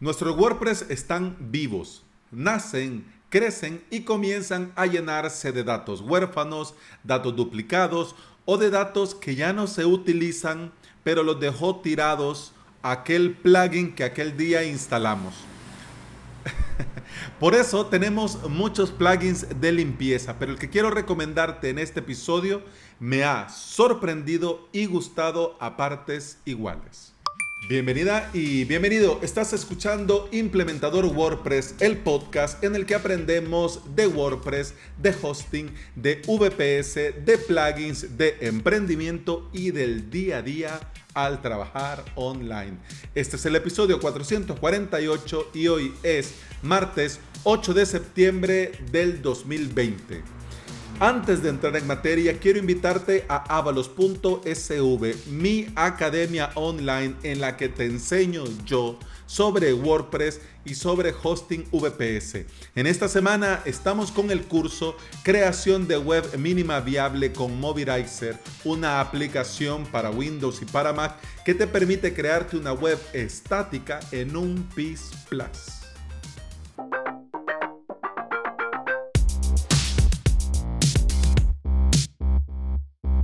Nuestros WordPress están vivos, nacen, crecen y comienzan a llenarse de datos huérfanos, datos duplicados o de datos que ya no se utilizan, pero los dejó tirados aquel plugin que aquel día instalamos. Por eso tenemos muchos plugins de limpieza, pero el que quiero recomendarte en este episodio me ha sorprendido y gustado a partes iguales. Bienvenida y bienvenido. Estás escuchando Implementador WordPress, el podcast en el que aprendemos de WordPress, de hosting, de VPS, de plugins, de emprendimiento y del día a día al trabajar online. Este es el episodio 448 y hoy es martes 8 de septiembre del 2020. Antes de entrar en materia, quiero invitarte a avalos.sv, mi academia online en la que te enseño yo sobre WordPress y sobre hosting VPS. En esta semana estamos con el curso Creación de web mínima viable con Mobilizer, una aplicación para Windows y para Mac que te permite crearte una web estática en un PIS Plus.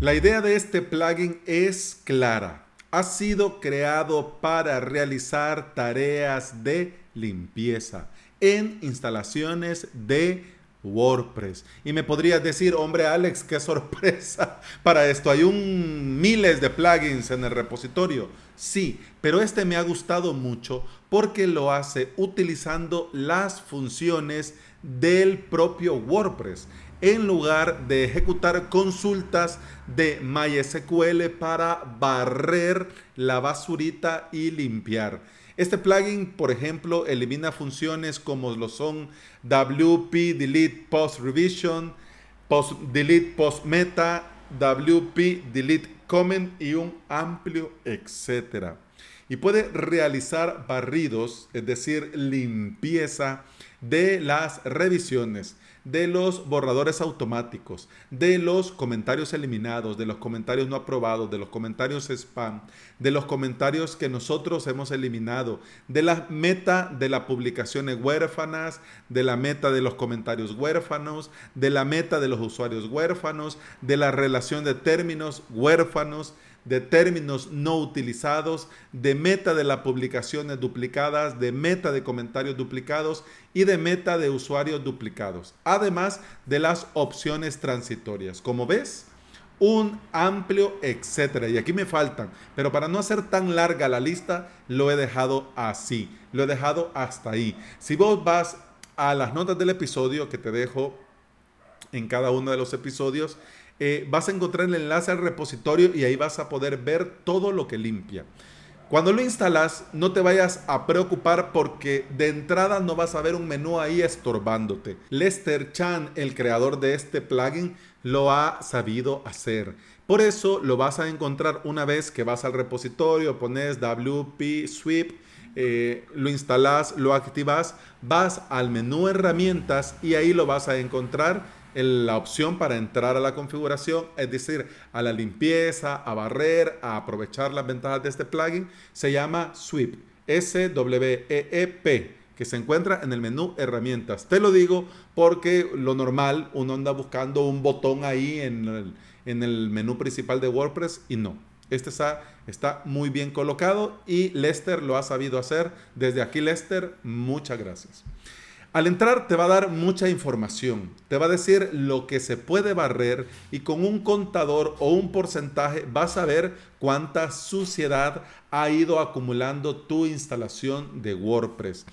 La idea de este plugin es clara. Ha sido creado para realizar tareas de limpieza en instalaciones de WordPress. Y me podrías decir, hombre Alex, qué sorpresa para esto. Hay un miles de plugins en el repositorio. Sí, pero este me ha gustado mucho porque lo hace utilizando las funciones del propio WordPress en lugar de ejecutar consultas de MySQL para barrer la basurita y limpiar. Este plugin, por ejemplo, elimina funciones como lo son WP Delete Post Revision, Post Delete Post Meta, WP Delete Comment y un amplio etcétera. Y puede realizar barridos, es decir, limpieza de las revisiones de los borradores automáticos, de los comentarios eliminados, de los comentarios no aprobados, de los comentarios spam, de los comentarios que nosotros hemos eliminado, de la meta de las publicaciones huérfanas, de la meta de los comentarios huérfanos, de la meta de los usuarios huérfanos, de la relación de términos huérfanos, de términos no utilizados, de meta de las publicaciones duplicadas, de meta de comentarios duplicados y de meta de usuarios duplicados, además de las opciones transitorias. Como ves, un amplio etcétera. Y aquí me faltan, pero para no hacer tan larga la lista, lo he dejado así, lo he dejado hasta ahí. Si vos vas a las notas del episodio que te dejo en cada uno de los episodios, eh, vas a encontrar el enlace al repositorio y ahí vas a poder ver todo lo que limpia. Cuando lo instalas, no te vayas a preocupar porque de entrada no vas a ver un menú ahí estorbándote. Lester Chan, el creador de este plugin, lo ha sabido hacer. Por eso lo vas a encontrar una vez que vas al repositorio, pones WP Sweep, eh, lo instalas, lo activas, vas al menú herramientas y ahí lo vas a encontrar la opción para entrar a la configuración, es decir, a la limpieza, a barrer, a aprovechar las ventajas de este plugin, se llama Sweep, S-W-E-E-P que se encuentra en el menú herramientas. Te lo digo porque lo normal, uno anda buscando un botón ahí en el, en el menú principal de WordPress y no. Este está, está muy bien colocado y Lester lo ha sabido hacer. Desde aquí, Lester, muchas gracias. Al entrar te va a dar mucha información, te va a decir lo que se puede barrer y con un contador o un porcentaje vas a ver cuánta suciedad ha ido acumulando tu instalación de WordPress.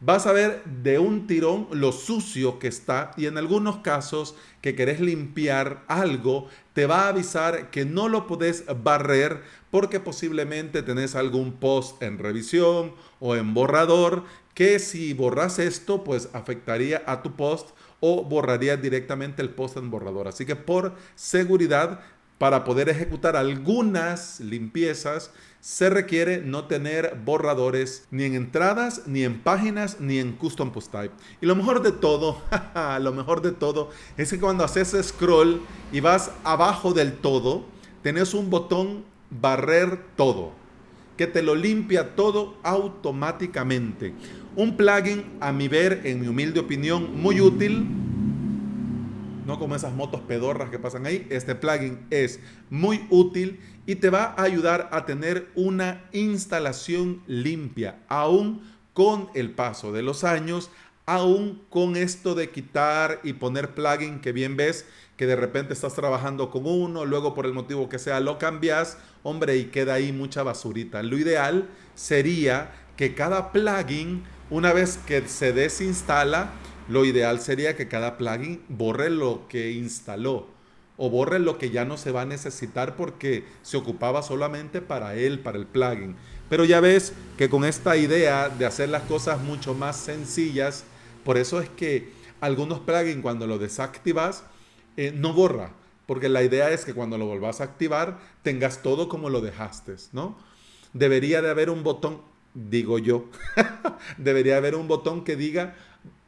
Vas a ver de un tirón lo sucio que está y en algunos casos que querés limpiar algo, te va a avisar que no lo podés barrer porque posiblemente tenés algún post en revisión o en borrador que si borras esto, pues afectaría a tu post o borraría directamente el post en borrador. Así que por seguridad, para poder ejecutar algunas limpiezas, se requiere no tener borradores ni en entradas, ni en páginas, ni en custom post type. Y lo mejor de todo, lo mejor de todo, es que cuando haces scroll y vas abajo del todo, tenés un botón barrer todo. Que te lo limpia todo automáticamente. Un plugin, a mi ver, en mi humilde opinión, muy útil. No como esas motos pedorras que pasan ahí. Este plugin es muy útil y te va a ayudar a tener una instalación limpia, aún con el paso de los años, aún con esto de quitar y poner plugin que bien ves que de repente estás trabajando con uno, luego por el motivo que sea lo cambias, hombre, y queda ahí mucha basurita. Lo ideal sería que cada plugin, una vez que se desinstala, lo ideal sería que cada plugin borre lo que instaló o borre lo que ya no se va a necesitar porque se ocupaba solamente para él, para el plugin. Pero ya ves que con esta idea de hacer las cosas mucho más sencillas, por eso es que algunos plugins cuando lo desactivas, eh, no borra, porque la idea es que cuando lo volvás a activar tengas todo como lo dejaste, ¿no? Debería de haber un botón, digo yo, debería haber un botón que diga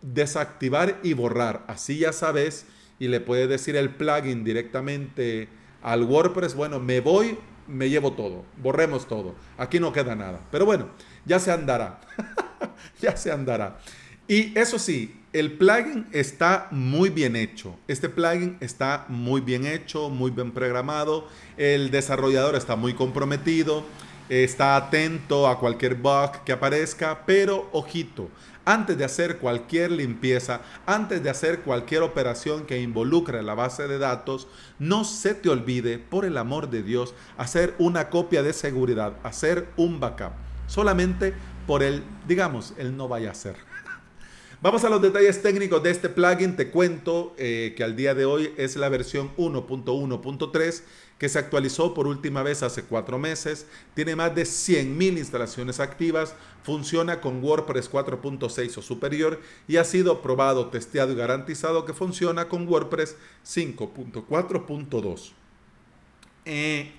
desactivar y borrar. Así ya sabes y le puedes decir el plugin directamente al WordPress, bueno, me voy, me llevo todo, borremos todo, aquí no queda nada. Pero bueno, ya se andará, ya se andará. Y eso sí, el plugin está muy bien hecho. Este plugin está muy bien hecho, muy bien programado. El desarrollador está muy comprometido, está atento a cualquier bug que aparezca, pero ojito, antes de hacer cualquier limpieza, antes de hacer cualquier operación que involucre la base de datos, no se te olvide, por el amor de Dios, hacer una copia de seguridad, hacer un backup. Solamente por el, digamos, el no vaya a ser. Vamos a los detalles técnicos de este plugin. Te cuento eh, que al día de hoy es la versión 1.1.3 que se actualizó por última vez hace cuatro meses. Tiene más de 100.000 instalaciones activas. Funciona con WordPress 4.6 o superior y ha sido probado, testeado y garantizado que funciona con WordPress 5.4.2. Eh,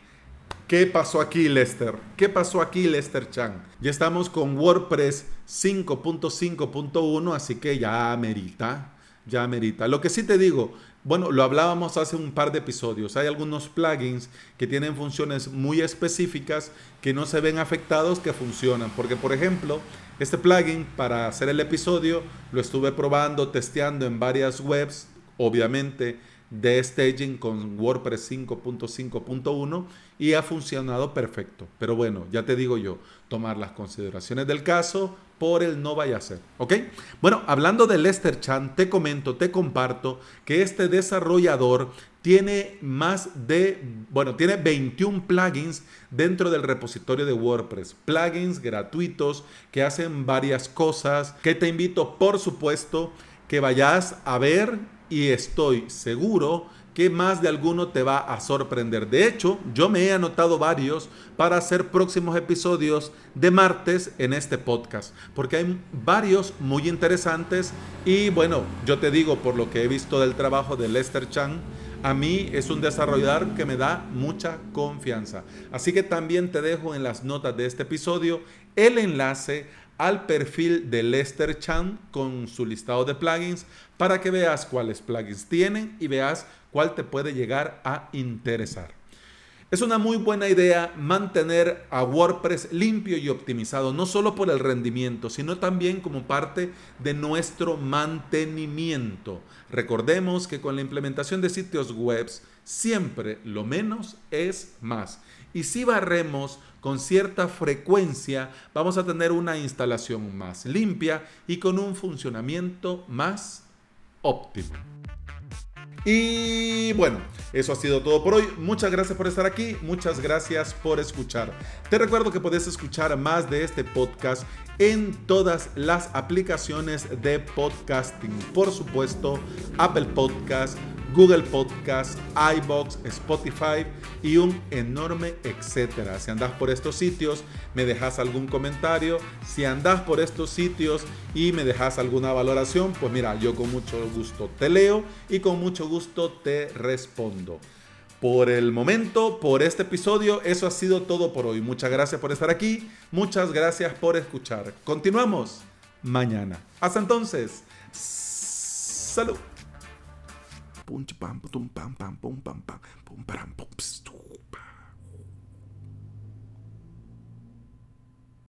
¿Qué pasó aquí, Lester? ¿Qué pasó aquí, Lester Chan? Ya estamos con WordPress 5.5.1, así que ya merita, ya merita. Lo que sí te digo, bueno, lo hablábamos hace un par de episodios. Hay algunos plugins que tienen funciones muy específicas que no se ven afectados que funcionan. Porque, por ejemplo, este plugin para hacer el episodio lo estuve probando, testeando en varias webs, obviamente de staging con WordPress 5.5.1 y ha funcionado perfecto. Pero bueno, ya te digo yo, tomar las consideraciones del caso por el no vaya a ser. ¿Ok? Bueno, hablando de Lester Chan, te comento, te comparto que este desarrollador tiene más de, bueno, tiene 21 plugins dentro del repositorio de WordPress. Plugins gratuitos que hacen varias cosas que te invito, por supuesto, que vayas a ver y estoy seguro que más de alguno te va a sorprender. De hecho, yo me he anotado varios para hacer próximos episodios de martes en este podcast, porque hay varios muy interesantes y bueno, yo te digo por lo que he visto del trabajo de Lester Chan, a mí es un desarrollador que me da mucha confianza. Así que también te dejo en las notas de este episodio el enlace al perfil de Lester Chan con su listado de plugins para que veas cuáles plugins tienen y veas cuál te puede llegar a interesar. Es una muy buena idea mantener a WordPress limpio y optimizado, no solo por el rendimiento, sino también como parte de nuestro mantenimiento. Recordemos que con la implementación de sitios web, siempre lo menos es más. Y si barremos con cierta frecuencia, vamos a tener una instalación más limpia y con un funcionamiento más óptimo. Y bueno, eso ha sido todo por hoy. Muchas gracias por estar aquí, muchas gracias por escuchar. Te recuerdo que puedes escuchar más de este podcast en todas las aplicaciones de podcasting. Por supuesto, Apple Podcast, Google Podcast, iBox, Spotify y un enorme etcétera. Si andas por estos sitios, me dejas algún comentario. Si andas por estos sitios y me dejas alguna valoración, pues mira, yo con mucho gusto te leo y con mucho gusto te respondo. Por el momento, por este episodio, eso ha sido todo por hoy. Muchas gracias por estar aquí. Muchas gracias por escuchar. Continuamos mañana. Hasta entonces. Salud. bum, bam, bum, bam, bam, bum, bam, bam, bum, bam, bum,